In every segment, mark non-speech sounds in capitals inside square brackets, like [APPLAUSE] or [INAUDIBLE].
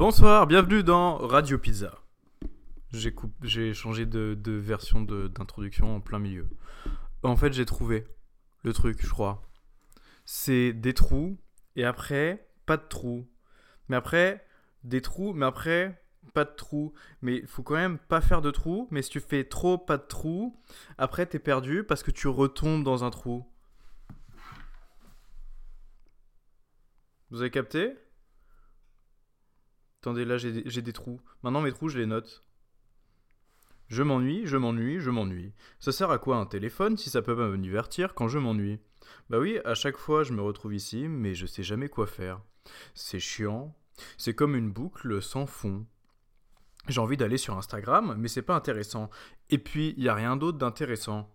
Bonsoir, bienvenue dans Radio Pizza. J'ai changé de, version d'introduction en plein milieu. En fait, j'ai trouvé le truc, je crois. C'est des trous, et après, pas de trous. Mais après, des trous, mais après, pas de trous. Mais faut quand même pas faire de trous. Mais si tu fais trop pas de trous, après, t'es perdu parce que tu retombes dans un trou. Vous avez capté? Attendez, là j'ai des, trous. Maintenant mes trous, je les note. Je m'ennuie, je m'ennuie, je m'ennuie. Ça sert à quoi un téléphone si ça peut pas me divertir quand je m'ennuie? Bah oui, à chaque fois je me retrouve ici, mais je sais jamais quoi faire. C'est chiant. C'est comme une boucle sans fond. J'ai envie d'aller sur Instagram, mais c'est pas intéressant. Et puis, il y a rien d'autre d'intéressant.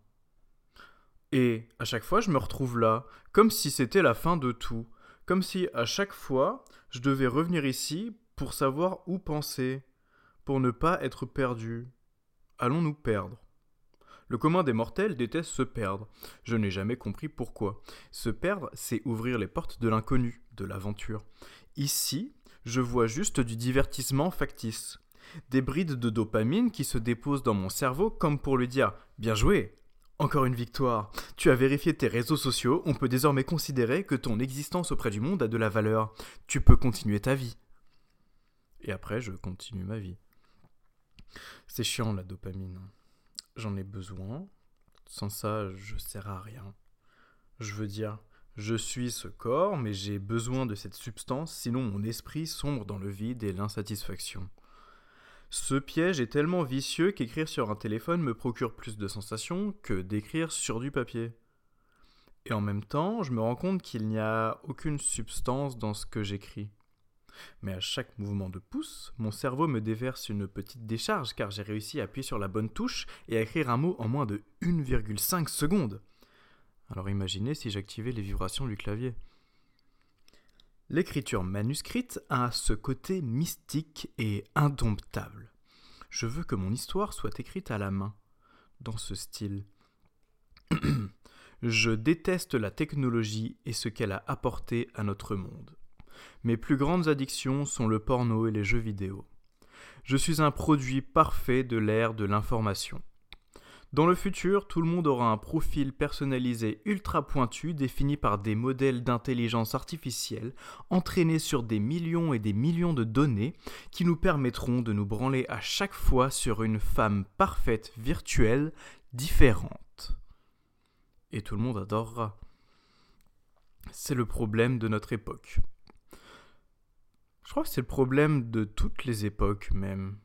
Et à chaque fois, je me retrouve là, comme si c'était la fin de tout. Comme si à chaque fois, je devais revenir ici pour savoir où penser, pour ne pas être perdu. Allons-nous perdre? Le commun des mortels déteste se perdre. Je n'ai jamais compris pourquoi. Se perdre, c'est ouvrir les portes de l'inconnu, de l'aventure. Ici, je vois juste du divertissement factice. Des brides de dopamine qui se déposent dans mon cerveau comme pour lui dire Bien joué Encore une victoire Tu as vérifié tes réseaux sociaux, on peut désormais considérer que ton existence auprès du monde a de la valeur. Tu peux continuer ta vie. Et après, je continue ma vie. C'est chiant la dopamine. J'en ai besoin. Sans ça, je sers à rien. Je veux dire, je suis ce corps, mais j'ai besoin de cette substance, sinon mon esprit sombre dans le vide et l'insatisfaction. Ce piège est tellement vicieux qu'écrire sur un téléphone me procure plus de sensations que d'écrire sur du papier. Et en même temps, je me rends compte qu'il n'y a aucune substance dans ce que j'écris. Mais à chaque mouvement de pouce, mon cerveau me déverse une petite décharge car j'ai réussi à appuyer sur la bonne touche et à écrire un mot en moins de 1,5 secondes. Alors imaginez si j'activais les vibrations du clavier. L'écriture manuscrite a ce côté mystique et indomptable. Je veux que mon histoire soit écrite à la main, dans ce style. [CLEARS THROAT] Je déteste la technologie et ce qu'elle a apporté à notre monde. Mes plus grandes addictions sont le porno et les jeux vidéo. Je suis un produit parfait de l'ère de l'information. Dans le futur, tout le monde aura un profil personnalisé ultra pointu défini par des modèles d'intelligence artificielle entraînés sur des millions et des millions de données qui nous permettront de nous branler à chaque fois sur une femme parfaite virtuelle différente. Et tout le monde adorera. C'est le problème de notre époque. Je crois que c'est le problème de toutes les époques même.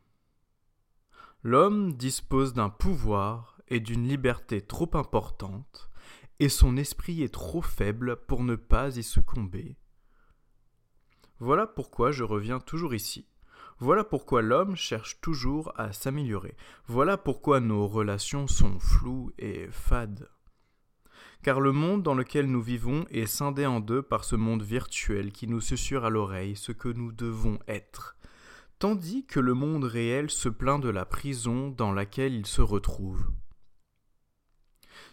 L'homme dispose d'un pouvoir et d'une liberté trop importante, et son esprit est trop faible pour ne pas y succomber. Voilà pourquoi je reviens toujours ici. Voilà pourquoi l'homme cherche toujours à s'améliorer. Voilà pourquoi nos relations sont floues et fades. Car le monde dans lequel nous vivons est scindé en deux par ce monde virtuel qui nous susurre à l'oreille ce que nous devons être, tandis que le monde réel se plaint de la prison dans laquelle il se retrouve.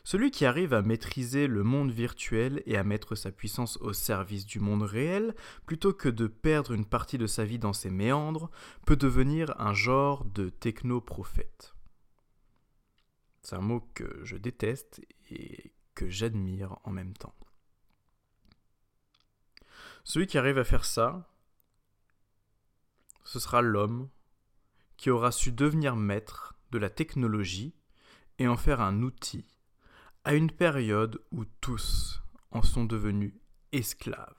Celui qui arrive à maîtriser le monde virtuel et à mettre sa puissance au service du monde réel, plutôt que de perdre une partie de sa vie dans ses méandres, peut devenir un genre de technoprophète. C'est un mot que je déteste et que j'admire en même temps. Celui qui arrive à faire ça, ce sera l'homme qui aura su devenir maître de la technologie et en faire un outil à une période où tous en sont devenus esclaves.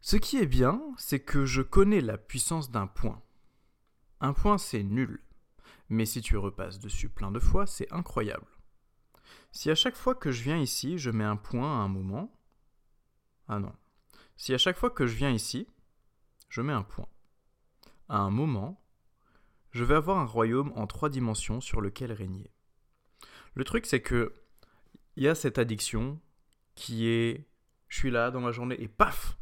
Ce qui est bien, c'est que je connais la puissance d'un point. Un point, c'est nul. Mais si tu repasses dessus plein de fois, c'est incroyable. Si à chaque fois que je viens ici, je mets un point à un moment. Ah non. Si à chaque fois que je viens ici, je mets un point. À un moment, je vais avoir un royaume en trois dimensions sur lequel régner. Le truc, c'est que il y a cette addiction qui est je suis là dans ma journée et paf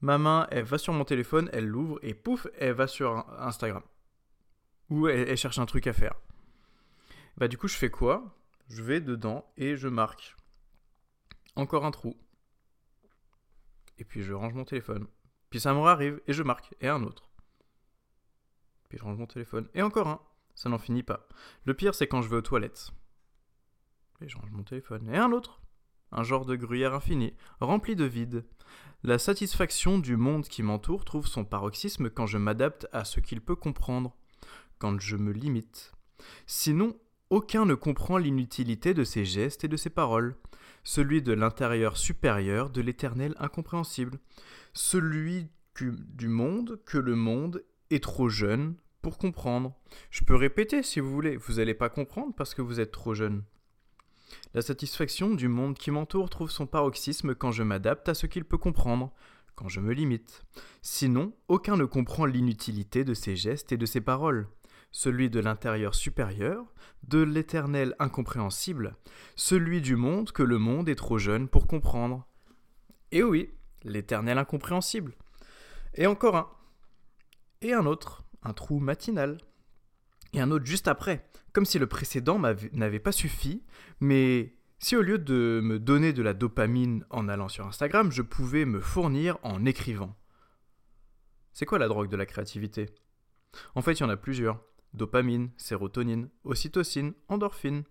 Ma main, elle va sur mon téléphone, elle l'ouvre et pouf, elle va sur Instagram. Ou elle, cherche un truc à faire. Bah du coup, je fais quoi? Je vais dedans et je marque. Encore un trou. Et puis je range mon téléphone. Puis ça me arrive et je marque. Et un autre. Puis je range mon téléphone. Et encore un. Ça n'en finit pas. Le pire, c'est quand je vais aux toilettes. Et je range mon téléphone. Et un autre. Un genre de gruyère infini, rempli de vide. La satisfaction du monde qui m'entoure trouve son paroxysme quand je m'adapte à ce qu'il peut comprendre, je me limite. Sinon, aucun ne comprend l'inutilité de ses gestes et de ses paroles, celui de l'intérieur supérieur de l'éternel incompréhensible, celui du monde que le monde est trop jeune pour comprendre. Je peux répéter si vous voulez, vous n'allez pas comprendre parce que vous êtes trop jeune. La satisfaction du monde qui m'entoure trouve son paroxysme quand je m'adapte à ce qu'il peut comprendre, quand je me limite. Sinon, aucun ne comprend l'inutilité de ses gestes et de ses paroles. Celui de l'intérieur supérieur, de l'éternel incompréhensible, celui du monde que le monde est trop jeune pour comprendre. Et oui, l'éternel incompréhensible. Et encore un. Et un autre un trou matinal, et un autre juste après, comme si le précédent n'avait pas suffi, mais si au lieu de me donner de la dopamine en allant sur Instagram, je pouvais me fournir en écrivant. C'est quoi la drogue de la créativité? En fait, il y en a plusieurs. Dopamine, sérotonine, ocytocine, endorphine.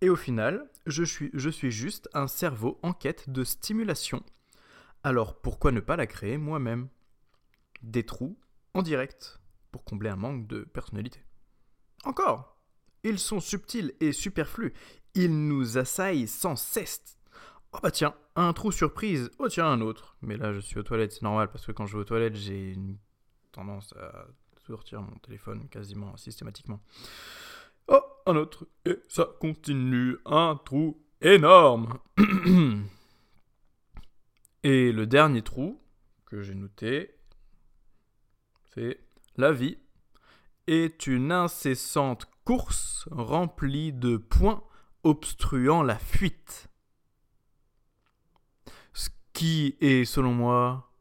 Et au final, je suis, je juste un cerveau en quête de stimulation. Alors pourquoi ne pas la créer moi-même? Des trous en direct pour combler un manque de personnalité. Encore Ils sont subtils et superflus. Ils nous assaillent sans cesse. Oh bah tiens, un trou surprise. Oh tiens, un autre. Mais là, je suis aux toilettes, c'est normal, parce que quand je vais aux toilettes, j'ai une tendance à sortir mon téléphone quasiment systématiquement. Oh, un autre. Et ça continue. Un trou énorme. [CLEARS THROAT] Et le dernier trou que j'ai noté, c'est la vie est une incessante course remplie de points obstruant la fuite. Ce qui est, selon moi,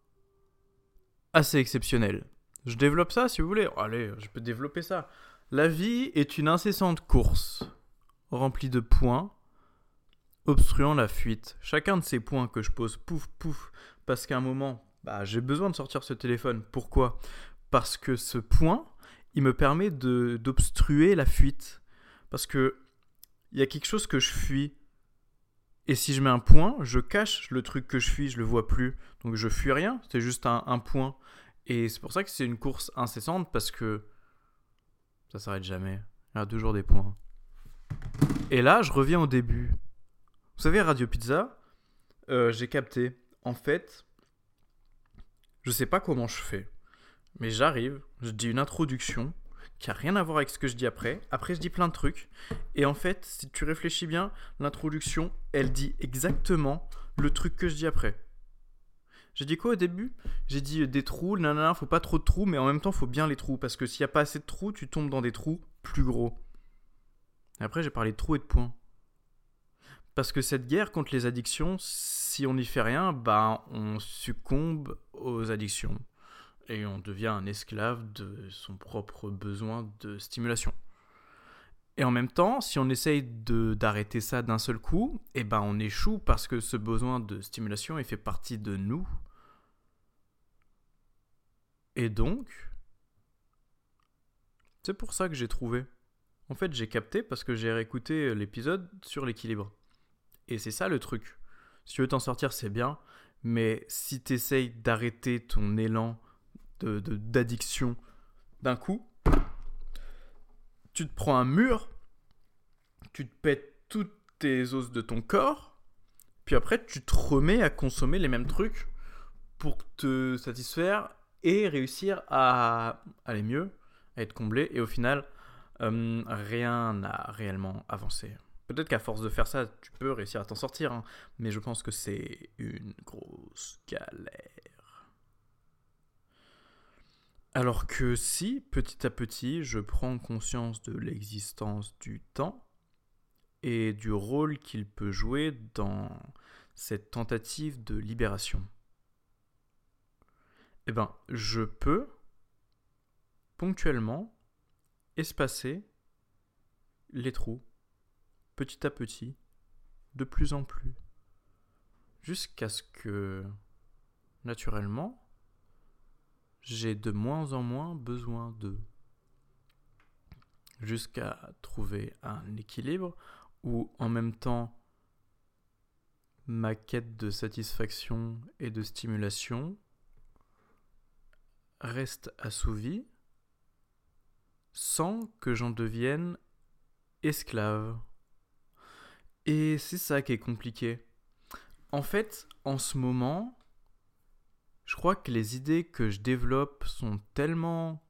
assez exceptionnel. Je développe ça si vous voulez. Allez, je peux développer ça. La vie est une incessante course remplie de points obstruant la fuite. Chacun de ces points que je pose, pouf, pouf, parce qu'à un moment, bah, j'ai besoin de sortir ce téléphone. Pourquoi? Parce que ce point, il me permet d'obstruer la fuite. Parce que il y a quelque chose que je fuis. Et si je mets un point, je cache le truc que je fuis, je le vois plus. Donc je fuis rien, c'est juste un, point. Et c'est pour ça que c'est une course incessante parce que ça s'arrête jamais. Il y a toujours des points. Et là, je reviens au début. Vous savez, Radio Pizza, euh, j'ai capté. En fait, je sais pas comment je fais. Mais j'arrive, je dis une introduction qui a rien à voir avec ce que je dis après. Après, je dis plein de trucs. Et en fait, si tu réfléchis bien, l'introduction, elle dit exactement le truc que je dis après. J'ai dit quoi au début? J'ai dit euh, des trous, nanana, faut pas trop de trous, mais en même temps, faut bien les trous. Parce que s'il n'y a pas assez de trous, tu tombes dans des trous plus gros. Et après, j'ai parlé de trous et de points. Parce que cette guerre contre les addictions, si on n'y fait rien, bah, on succombe aux addictions et on devient un esclave de son propre besoin de stimulation. Et en même temps, si on essaye d'arrêter ça d'un seul coup, eh ben on échoue parce que ce besoin de stimulation il fait partie de nous. Et donc, c'est pour ça que j'ai trouvé. En fait, j'ai capté parce que j'ai réécouté l'épisode sur l'équilibre. Et c'est ça le truc. Si tu veux t'en sortir, c'est bien. Mais si tu essayes d'arrêter ton élan d'addiction d'un coup, tu te prends un mur, tu te pètes toutes tes os de ton corps, puis après tu te remets à consommer les mêmes trucs pour te satisfaire et réussir à aller mieux, à être comblé, et au final, euh, rien n'a réellement avancé. Peut-être qu'à force de faire ça, tu peux réussir à t'en sortir, hein, mais je pense que c'est une grosse galère. Alors que si, petit à petit, je prends conscience de l'existence du temps et du rôle qu'il peut jouer dans cette tentative de libération, eh ben, je peux ponctuellement espacer les trous, petit à petit, de plus en plus, jusqu'à ce que naturellement, j'ai de moins en moins besoin d'eux. Jusqu'à trouver un équilibre où en même temps ma quête de satisfaction et de stimulation reste assouvie sans que j'en devienne esclave. Et c'est ça qui est compliqué. En fait, en ce moment, je crois que les idées que je développe sont tellement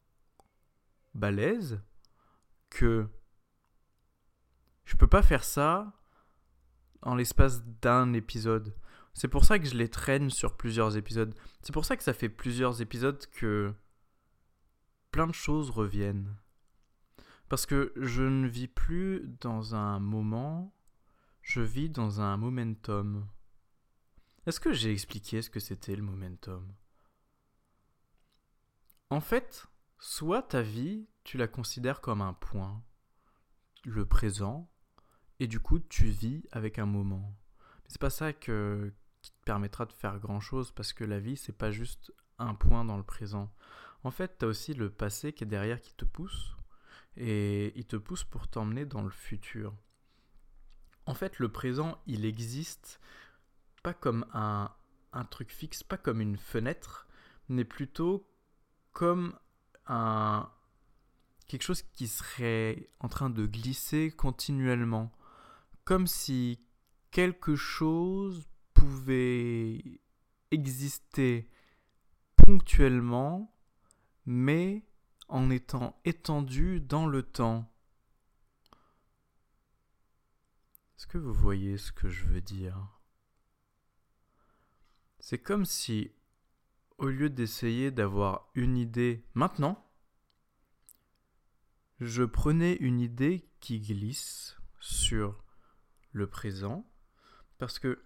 balèzes que je peux pas faire ça en l'espace d'un épisode. C'est pour ça que je les traîne sur plusieurs épisodes. C'est pour ça que ça fait plusieurs épisodes que plein de choses reviennent. Parce que je ne vis plus dans un moment, je vis dans un momentum. Est-ce que j'ai expliqué ce que c'était le momentum? En fait, soit ta vie, tu la considères comme un point, le présent, et du coup tu vis avec un moment. Mais c'est pas ça que, permettra de faire grand chose parce que la vie c'est pas juste un point dans le présent. En fait, tu as aussi le passé qui est derrière qui te pousse et il te pousse pour t'emmener dans le futur. En fait, le présent, il existe pas comme un, un truc fixe, pas comme une fenêtre, mais plutôt comme un quelque chose qui serait en train de glisser continuellement, comme si quelque chose pouvait exister ponctuellement, mais en étant étendu dans le temps. Est-ce que vous voyez ce que je veux dire? C'est comme si, au lieu d'essayer d'avoir une idée maintenant, je prenais une idée qui glisse sur le présent, parce que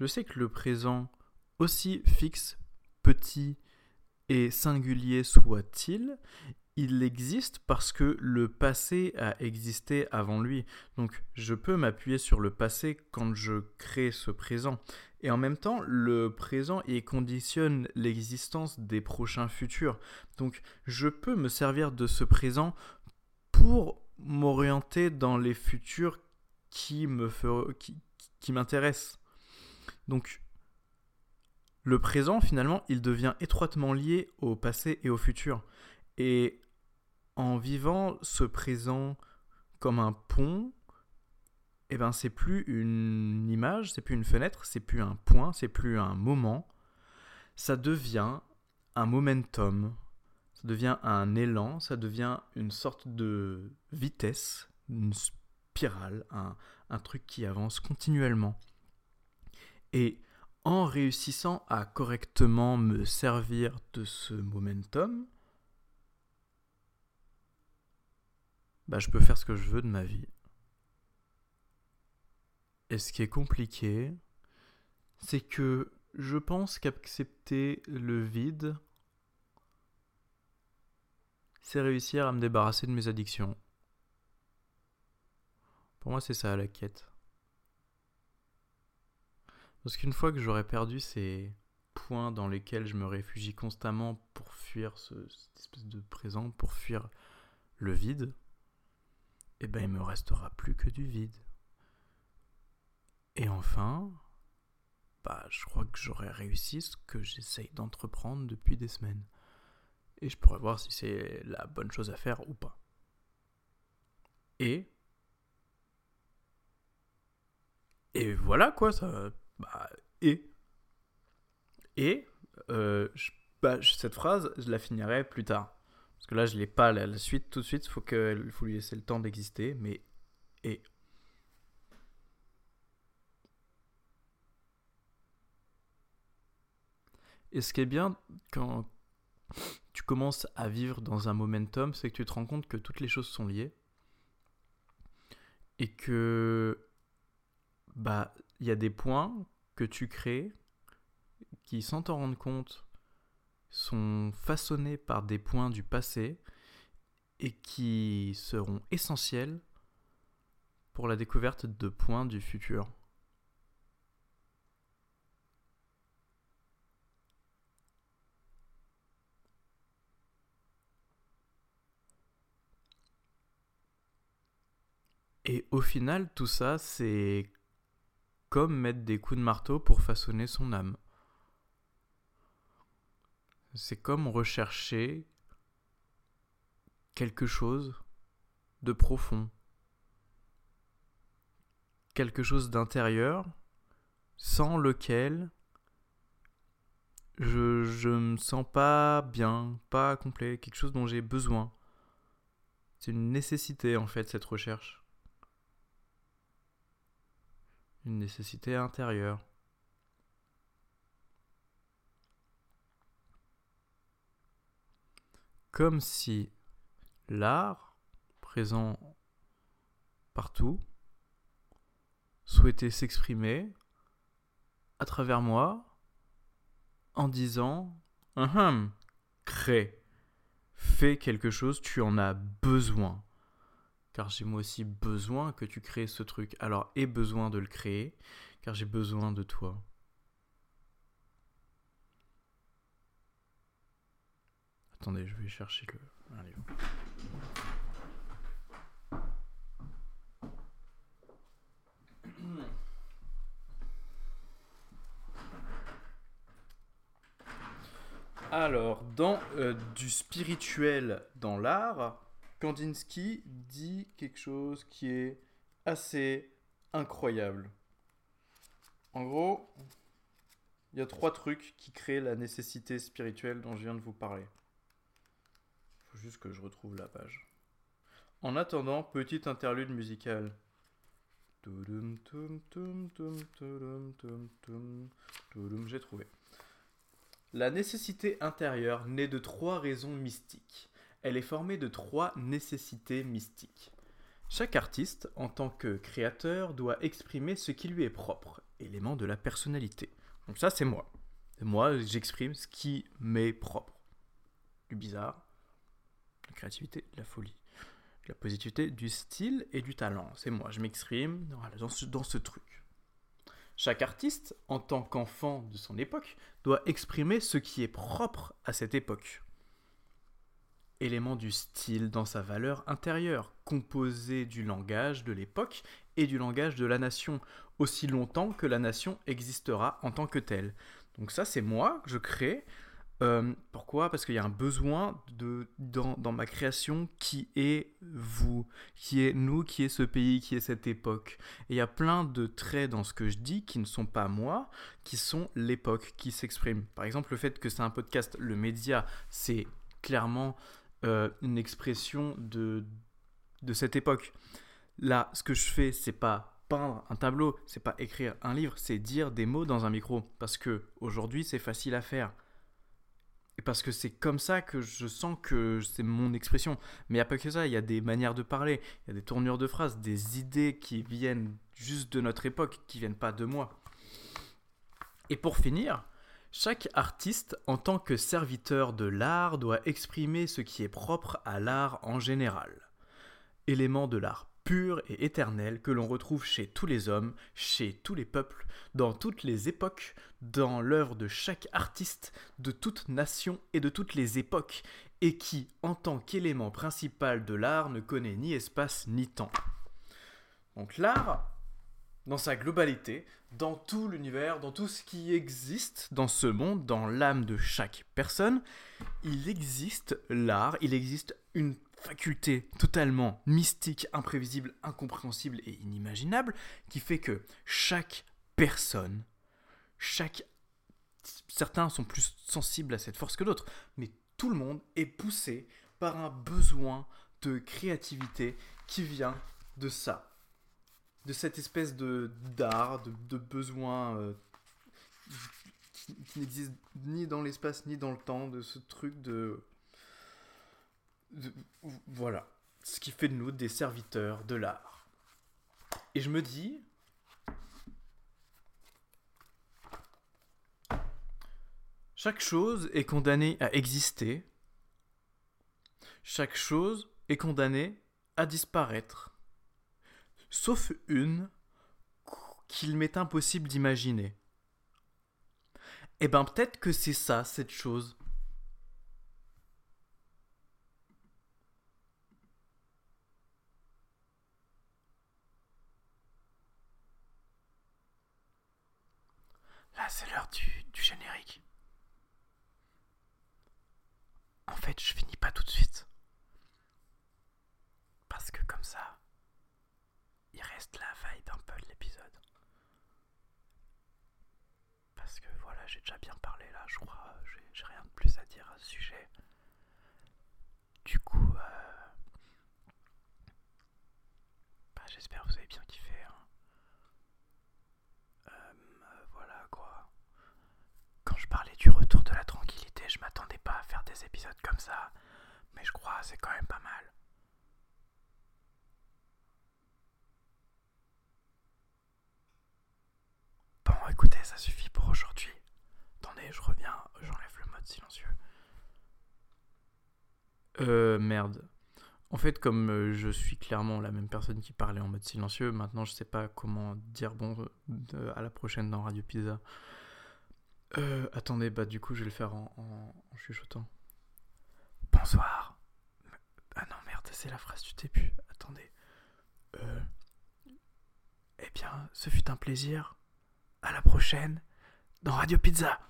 je sais que le présent, aussi fixe, petit et singulier soit-il, il existe parce que le passé a existé avant lui. Donc je peux m'appuyer sur le passé quand je crée ce présent. Et en même temps, le présent conditionne l'existence des prochains futurs. Donc je peux me servir de ce présent pour m'orienter dans les futurs qui m'intéressent. Donc le présent finalement, il devient étroitement lié au passé et au futur. Et en vivant ce présent comme un pont, eh ben c'est plus une image, c'est plus une fenêtre, c'est plus un point, c'est plus un moment, ça devient un momentum, ça devient un élan, ça devient une sorte de vitesse, une spirale, un, un truc qui avance continuellement. Et en réussissant à correctement me servir de ce momentum, bah, je peux faire ce que je veux de ma vie. Et ce qui est compliqué, c'est que je pense qu'accepter le vide, c'est réussir à me débarrasser de mes addictions. Pour moi, c'est ça la quête. Parce qu'une fois que j'aurai perdu ces points dans lesquels je me réfugie constamment pour fuir ce, cette espèce de présent, pour fuir le vide, eh ben il me restera plus que du vide. Et enfin, bah je crois que j'aurai réussi ce que j'essaye d'entreprendre depuis des semaines. Et je pourrais voir si c'est la bonne chose à faire ou pas. Et et voilà quoi ça bah et et euh, bah, cette phrase je la finirai plus tard parce que là, je l'ai pas la, suite tout de suite. Faut, faut lui laisser le temps d'exister. Mais. Et. Et ce qui est bien quand tu commences à vivre dans un momentum, c'est que tu te rends compte que toutes les choses sont liées. Et que. Bah, il y a des points que tu crées qui, sans t'en rendre compte, sont façonnés par des points du passé et qui seront essentiels pour la découverte de points du futur. Et au final, tout ça, c'est comme mettre des coups de marteau pour façonner son âme. C'est comme rechercher quelque chose de profond, quelque chose d'intérieur sans lequel je, je me sens pas bien, pas complet, quelque chose dont j'ai besoin. C'est une nécessité en fait cette recherche. Une nécessité intérieure. Comme si l'art, présent partout, souhaitait s'exprimer à travers moi en disant crée, fais quelque chose, tu en as besoin. Car j'ai moi aussi besoin que tu crées ce truc. Alors aie besoin de le créer, car j'ai besoin de toi. Attendez, je vais chercher le. Alors, dans euh, du spirituel dans l'art, Kandinsky dit quelque chose qui est assez incroyable. En gros, il y a trois trucs qui créent la nécessité spirituelle dont je viens de vous parler. Il faut juste que je retrouve la page. En attendant, petite interlude musicale. J'ai trouvé. La nécessité intérieure naît de trois raisons mystiques. Elle est formée de trois nécessités mystiques. Chaque artiste, en tant que créateur, doit exprimer ce qui lui est propre, élément de la personnalité. Donc ça, c'est moi. moi, j'exprime ce qui m'est propre. Du bizarre, la créativité, la folie, la positivité, du style et du talent. C'est moi, je m'exprime dans, dans ce truc. Chaque artiste, en tant qu'enfant de son époque, doit exprimer ce qui est propre à cette époque. Élément du style dans sa valeur intérieure, composé du langage de l'époque et du langage de la nation, aussi longtemps que la nation existera en tant que telle. Donc ça, c'est moi, je crée euh, pourquoi? Parce qu'il y a un besoin de, dans, ma création qui est vous, qui est nous, qui est ce pays, qui est cette époque. Et il y a plein de traits dans ce que je dis qui ne sont pas moi, qui sont l'époque qui s'exprime. Par exemple, le fait que c'est un podcast, le média, c'est clairement euh, une expression de, de cette époque. Là, ce que je fais, c'est pas peindre un tableau, c'est pas écrire un livre, c'est dire des mots dans un micro. Parce que aujourd'hui, c'est facile à faire et parce que c'est comme ça que je sens que c'est mon expression. Mais il n'y a pas que ça, il y a des manières de parler, il y a des tournures de phrases, des idées qui viennent juste de notre époque, qui viennent pas de moi. Et pour finir, chaque artiste, en tant que serviteur de l'art, doit exprimer ce qui est propre à l'art en général. Élément de l'art pur et éternel que l'on retrouve chez tous les hommes, chez tous les peuples, dans toutes les époques, dans l'œuvre de chaque artiste, de toute nation et de toutes les époques, et qui, en tant qu'élément principal de l'art, ne connaît ni espace ni temps. Donc l'art, dans sa globalité, dans tout l'univers, dans tout ce qui existe dans ce monde, dans l'âme de chaque personne, il existe l'art, il existe une faculté totalement mystique, imprévisible, incompréhensible et inimaginable qui fait que chaque personne, chaque... Certains sont plus sensibles à cette force que d'autres, mais tout le monde est poussé par un besoin de créativité qui vient de ça, de cette espèce de d'art, de, besoin euh, qui n'existe ni dans l'espace ni dans le temps, de ce truc de voilà. Ce qui fait de nous des serviteurs de l'art. Et je me dis. Chaque chose est condamnée à exister. Chaque chose est condamnée à disparaître sauf une qu'il m'est impossible d'imaginer. Eh ben peut-être que c'est ça, cette chose. Là, c'est l'heure du, du générique. En fait, je finis pas tout de suite. Parce que comme ça... j'ai déjà bien parlé là, je crois, j'ai- j'ai rien de plus à dire à ce sujet. Du coup, euh, bah, j'espère que vous avez bien kiffé. hein. Euh, euh, voilà quoi. Quand je parlais du retour de la tranquillité, je m'attendais pas à faire des épisodes comme ça. Mais je crois c'est quand même pas mal. Bon, écoutez, ça suffit pour aujourd'hui. Je reviens, j'enlève le mode silencieux. Euh, merde. En fait, comme euh, je suis clairement la même personne qui parlait en mode silencieux, maintenant je sais pas comment dire bon euh, à la prochaine dans Radio Pizza. Euh, attendez, bah du coup je vais le faire en chuchotant. Bonsoir. Ah non, merde, c'est la phrase du début. Attendez. Euh... Eh bien, ce fut un plaisir. À la prochaine dans Radio Pizza.